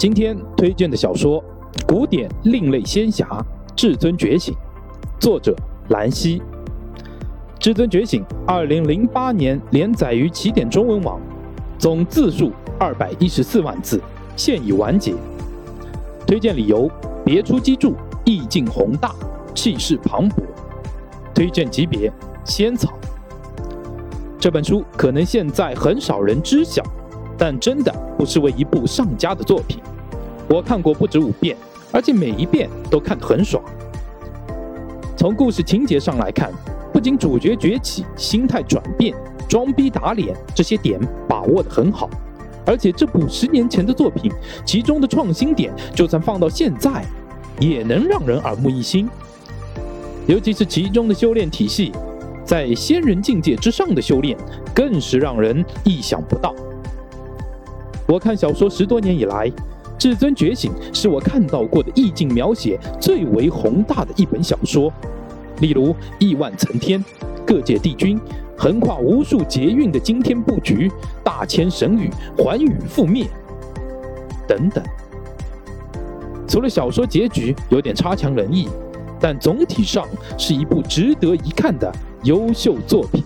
今天推荐的小说《古典另类仙侠：至尊觉醒》，作者兰溪。《至尊觉醒》二零零八年连载于起点中文网，总字数二百一十四万字，现已完结。推荐理由：别出机杼，意境宏大，气势磅礴。推荐级别：仙草。这本书可能现在很少人知晓，但真的不失为一部上佳的作品。我看过不止五遍，而且每一遍都看得很爽。从故事情节上来看，不仅主角崛起、心态转变、装逼打脸这些点把握得很好，而且这部十年前的作品，其中的创新点，就算放到现在，也能让人耳目一新。尤其是其中的修炼体系，在仙人境界之上的修炼，更是让人意想不到。我看小说十多年以来。《至尊觉醒》是我看到过的意境描写最为宏大的一本小说，例如亿万层天、各界帝君、横跨无数劫运的惊天布局、大千神域、寰宇覆灭等等。除了小说结局有点差强人意，但总体上是一部值得一看的优秀作品。